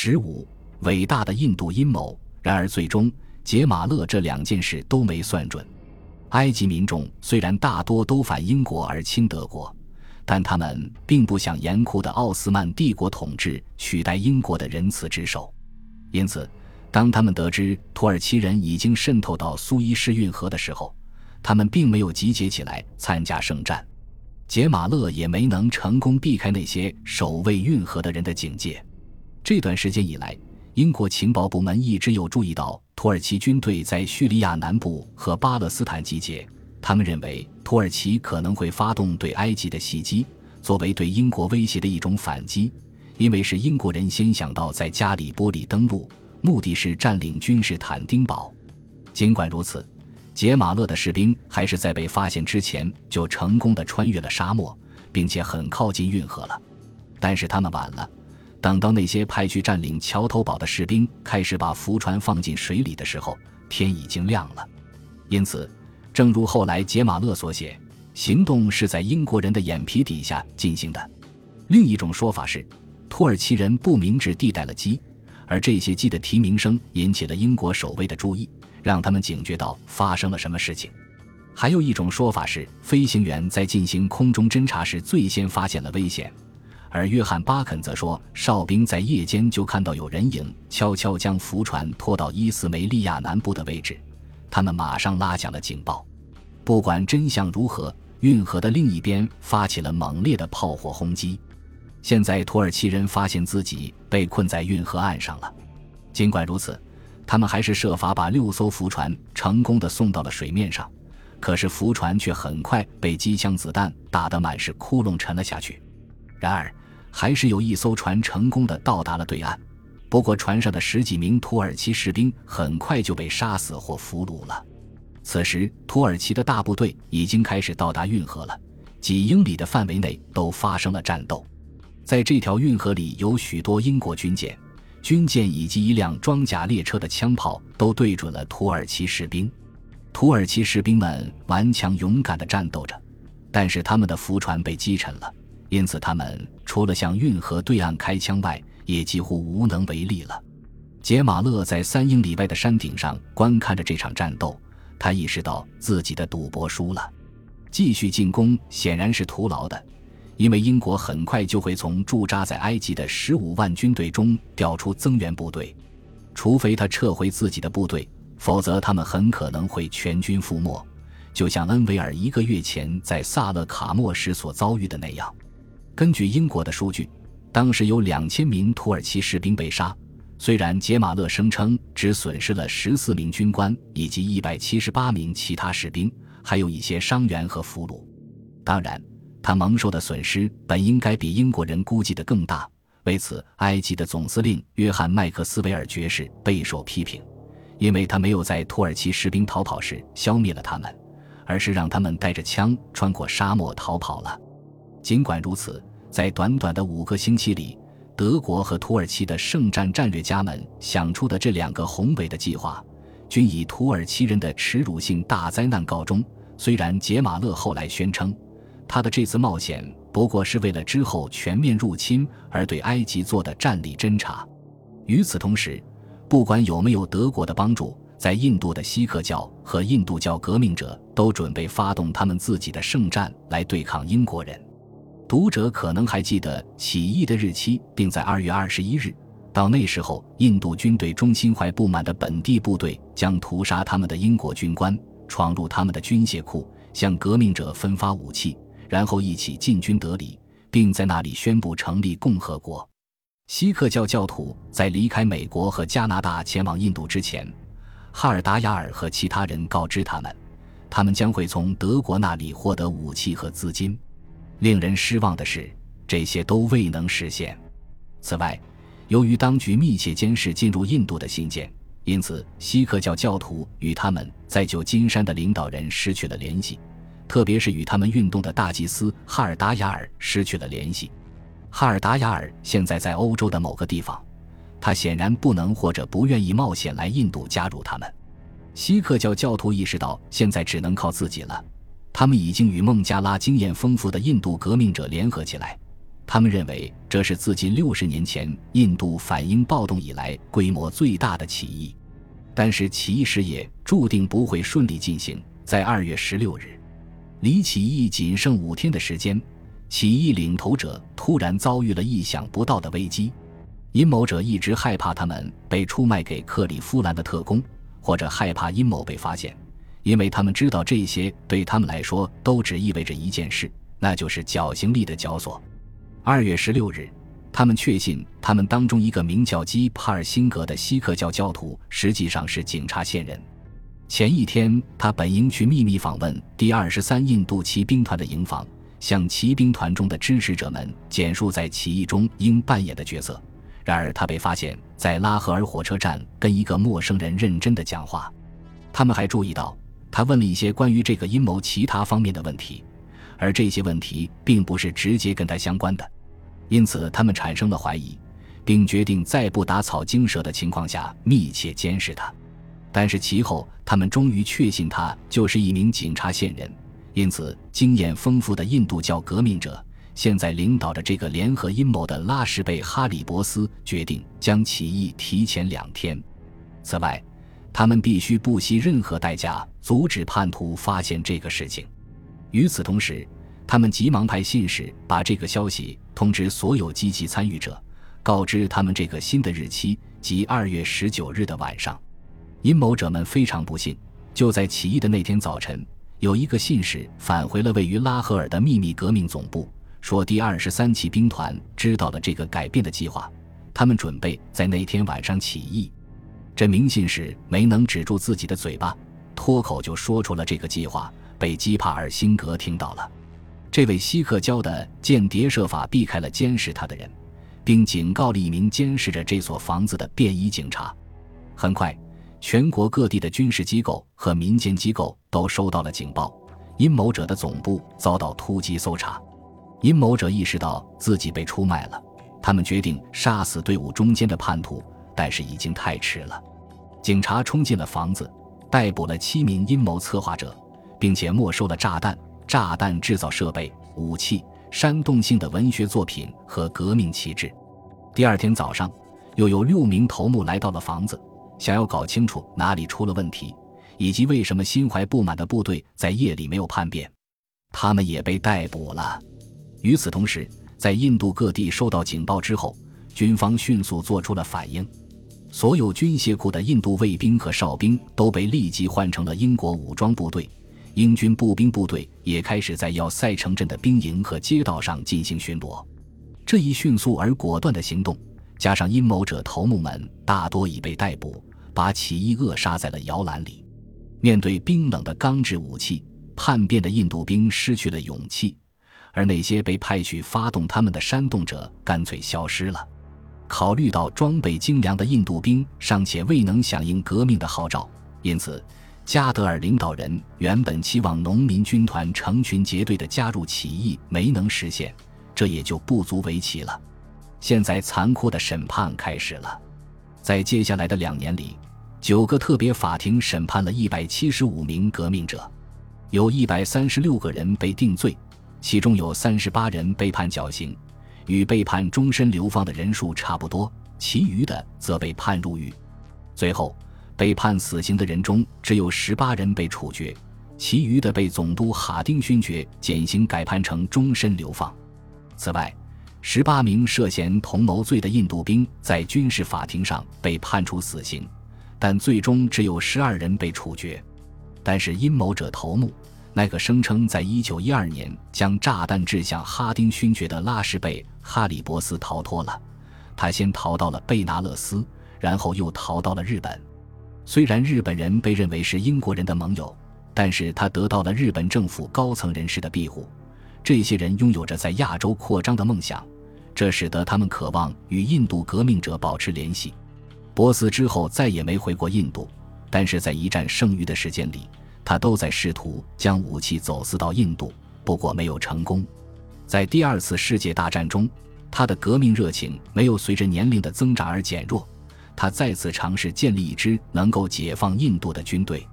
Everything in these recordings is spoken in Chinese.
十五，伟大的印度阴谋。然而，最终杰马勒这两件事都没算准。埃及民众虽然大多都反英国而亲德国，但他们并不想严酷的奥斯曼帝国统治取代英国的仁慈之手。因此，当他们得知土耳其人已经渗透到苏伊士运河的时候，他们并没有集结起来参加圣战。杰马勒也没能成功避开那些守卫运河的人的警戒。这段时间以来，英国情报部门一直有注意到土耳其军队在叙利亚南部和巴勒斯坦集结。他们认为土耳其可能会发动对埃及的袭击，作为对英国威胁的一种反击。因为是英国人先想到在加里波利登陆，目的是占领君士坦丁堡。尽管如此。杰马勒的士兵还是在被发现之前就成功的穿越了沙漠，并且很靠近运河了。但是他们晚了，等到那些派去占领桥头堡的士兵开始把浮船放进水里的时候，天已经亮了。因此，正如后来杰马勒所写，行动是在英国人的眼皮底下进行的。另一种说法是，土耳其人不明智地带了鸡，而这些鸡的啼鸣声引起了英国守卫的注意。让他们警觉到发生了什么事情。还有一种说法是，飞行员在进行空中侦察时最先发现了危险，而约翰巴肯则说，哨兵在夜间就看到有人影悄悄将浮船拖到伊斯梅利亚南部的位置，他们马上拉响了警报。不管真相如何，运河的另一边发起了猛烈的炮火轰击。现在土耳其人发现自己被困在运河岸上了。尽管如此。他们还是设法把六艘浮船成功的送到了水面上，可是浮船却很快被机枪子弹打得满是窟窿，沉了下去。然而，还是有一艘船成功的到达了对岸，不过船上的十几名土耳其士兵很快就被杀死或俘虏了。此时，土耳其的大部队已经开始到达运河了，几英里的范围内都发生了战斗。在这条运河里有许多英国军舰。军舰以及一辆装甲列车的枪炮都对准了土耳其士兵，土耳其士兵们顽强勇敢地战斗着，但是他们的浮船被击沉了，因此他们除了向运河对岸开枪外，也几乎无能为力了。杰马勒在三英里外的山顶上观看着这场战斗，他意识到自己的赌博输了，继续进攻显然是徒劳的。因为英国很快就会从驻扎在埃及的十五万军队中调出增援部队，除非他撤回自己的部队，否则他们很可能会全军覆没，就像恩维尔一个月前在萨勒卡莫时所遭遇的那样。根据英国的数据，当时有两千名土耳其士兵被杀，虽然杰马勒声称只损失了十四名军官以及一百七十八名其他士兵，还有一些伤员和俘虏。当然。他蒙受的损失本应该比英国人估计的更大，为此，埃及的总司令约翰麦克斯韦尔爵士备受批评，因为他没有在土耳其士兵逃跑时消灭了他们，而是让他们带着枪穿过沙漠逃跑了。尽管如此，在短短的五个星期里，德国和土耳其的圣战战略家们想出的这两个宏伟的计划，均以土耳其人的耻辱性大灾难告终。虽然杰马勒后来宣称。他的这次冒险不过是为了之后全面入侵而对埃及做的战力侦察。与此同时，不管有没有德国的帮助，在印度的锡克教和印度教革命者都准备发动他们自己的圣战来对抗英国人。读者可能还记得起义的日期定在二月二十一日，到那时候，印度军队中心怀不满的本地部队将屠杀他们的英国军官，闯入他们的军械库，向革命者分发武器。然后一起进军德里，并在那里宣布成立共和国。锡克教教徒在离开美国和加拿大前往印度之前，哈尔达雅尔和其他人告知他们，他们将会从德国那里获得武器和资金。令人失望的是，这些都未能实现。此外，由于当局密切监视进入印度的信件，因此锡克教教徒与他们在旧金山的领导人失去了联系。特别是与他们运动的大祭司哈尔达雅尔失去了联系。哈尔达雅尔现在在欧洲的某个地方，他显然不能或者不愿意冒险来印度加入他们。锡克教教徒意识到现在只能靠自己了，他们已经与孟加拉经验丰富的印度革命者联合起来。他们认为这是自近六十年前印度反英暴动以来规模最大的起义，但是起义事业注定不会顺利进行。在二月十六日，离起义仅剩五天的时间，起义领头者突然遭遇了意想不到的危机。阴谋者一直害怕他们被出卖给克里夫兰的特工，或者害怕阴谋被发现，因为他们知道这些对他们来说都只意味着一件事，那就是绞刑力的绞索。二月十六日，他们确信他们当中一个名叫基帕尔辛格的锡克教教徒实际上是警察线人。前一天，他本应去秘密访问第二十三印度骑兵团的营房，向骑兵团中的支持者们简述在起义中应扮演的角色。然而，他被发现在拉合尔火车站跟一个陌生人认真的讲话。他们还注意到，他问了一些关于这个阴谋其他方面的问题，而这些问题并不是直接跟他相关的。因此，他们产生了怀疑，并决定在不打草惊蛇的情况下密切监视他。但是其后，他们终于确信他就是一名警察线人。因此，经验丰富的印度教革命者现在领导着这个联合阴谋的拉什贝哈里伯斯决定将起义提前两天。此外，他们必须不惜任何代价阻止叛徒发现这个事情。与此同时，他们急忙派信使把这个消息通知所有积极参与者，告知他们这个新的日期即二月十九日的晚上。阴谋者们非常不幸，就在起义的那天早晨，有一个信使返回了位于拉合尔的秘密革命总部，说第二十三骑兵团知道了这个改变的计划，他们准备在那天晚上起义。这名信使没能止住自己的嘴巴，脱口就说出了这个计划，被基帕尔辛格听到了。这位锡克教的间谍设法避开了监视他的人，并警告了一名监视着这所房子的便衣警察。很快，全国各地的军事机构和民间机构都收到了警报：阴谋者的总部遭到突击搜查。阴谋者意识到自己被出卖了，他们决定杀死队伍中间的叛徒，但是已经太迟了。警察冲进了房子，逮捕了七名阴谋策划者，并且没收了炸弹。炸弹制造设备、武器、煽动性的文学作品和革命旗帜。第二天早上，又有六名头目来到了房子，想要搞清楚哪里出了问题，以及为什么心怀不满的部队在夜里没有叛变。他们也被逮捕了。与此同时，在印度各地收到警报之后，军方迅速做出了反应。所有军械库的印度卫兵和哨兵都被立即换成了英国武装部队。英军步兵部队也开始在要塞城镇的兵营和街道上进行巡逻。这一迅速而果断的行动，加上阴谋者头目们大多已被逮捕，把起义扼杀在了摇篮里。面对冰冷的钢制武器，叛变的印度兵失去了勇气，而那些被派去发动他们的煽动者干脆消失了。考虑到装备精良的印度兵尚且未能响应革命的号召，因此。加德尔领导人原本期望农民军团成群结队的加入起义没能实现，这也就不足为奇了。现在残酷的审判开始了，在接下来的两年里，九个特别法庭审判了一百七十五名革命者，有一百三十六个人被定罪，其中有三十八人被判绞刑，与被判终身流放的人数差不多，其余的则被判入狱。最后。被判死刑的人中，只有十八人被处决，其余的被总督哈丁勋爵减刑改判成终身流放。此外，十八名涉嫌同谋罪的印度兵在军事法庭上被判处死刑，但最终只有十二人被处决。但是阴谋者头目那个声称在一九一二年将炸弹掷向哈丁勋爵的拉什贝哈里伯斯逃脱了，他先逃到了贝纳勒斯，然后又逃到了日本。虽然日本人被认为是英国人的盟友，但是他得到了日本政府高层人士的庇护。这些人拥有着在亚洲扩张的梦想，这使得他们渴望与印度革命者保持联系。波斯之后再也没回过印度，但是在一战剩余的时间里，他都在试图将武器走私到印度，不过没有成功。在第二次世界大战中，他的革命热情没有随着年龄的增长而减弱。他再次尝试建立一支能够解放印度的军队。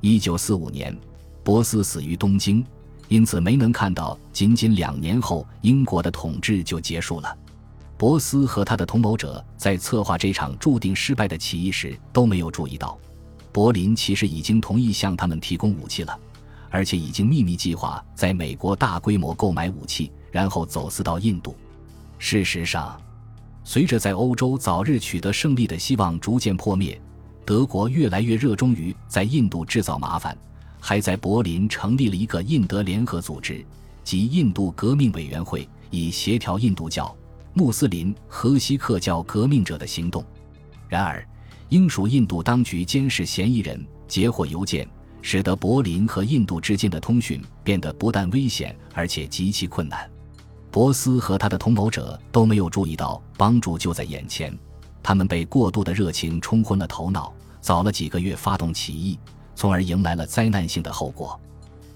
一九四五年，博斯死于东京，因此没能看到仅仅两年后英国的统治就结束了。博斯和他的同谋者在策划这场注定失败的起义时都没有注意到，柏林其实已经同意向他们提供武器了，而且已经秘密计划在美国大规模购买武器，然后走私到印度。事实上，随着在欧洲早日取得胜利的希望逐渐破灭，德国越来越热衷于在印度制造麻烦，还在柏林成立了一个印德联合组织，即印度革命委员会，以协调印度教、穆斯林和锡克教革命者的行动。然而，英属印度当局监视嫌疑人，截获邮件，使得柏林和印度之间的通讯变得不但危险，而且极其困难。博斯和他的同谋者都没有注意到帮助就在眼前，他们被过度的热情冲昏了头脑，早了几个月发动起义，从而迎来了灾难性的后果。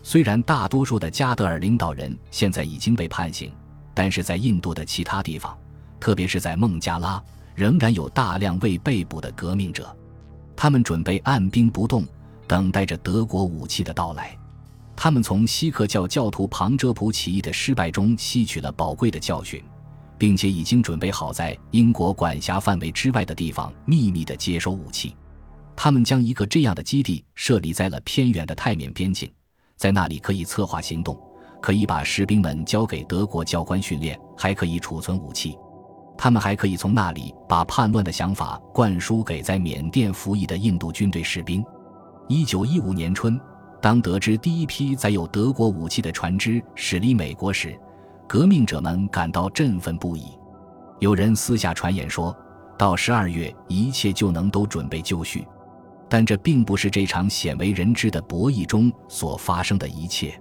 虽然大多数的加德尔领导人现在已经被判刑，但是在印度的其他地方，特别是在孟加拉，仍然有大量未被捕的革命者，他们准备按兵不动，等待着德国武器的到来。他们从锡克教教徒庞遮普起义的失败中吸取了宝贵的教训，并且已经准备好在英国管辖范围之外的地方秘密地接收武器。他们将一个这样的基地设立在了偏远的泰缅边境，在那里可以策划行动，可以把士兵们交给德国教官训练，还可以储存武器。他们还可以从那里把叛乱的想法灌输给在缅甸服役的印度军队士兵。一九一五年春。当得知第一批载有德国武器的船只驶离美国时，革命者们感到振奋不已。有人私下传言说，到十二月一切就能都准备就绪，但这并不是这场鲜为人知的博弈中所发生的一切。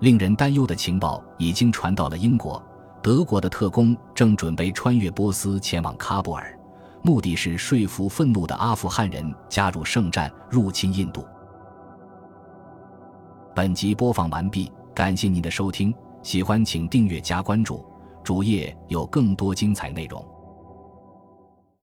令人担忧的情报已经传到了英国，德国的特工正准备穿越波斯前往喀布尔，目的是说服愤怒的阿富汗人加入圣战，入侵印度。本集播放完毕，感谢您的收听，喜欢请订阅加关注，主页有更多精彩内容。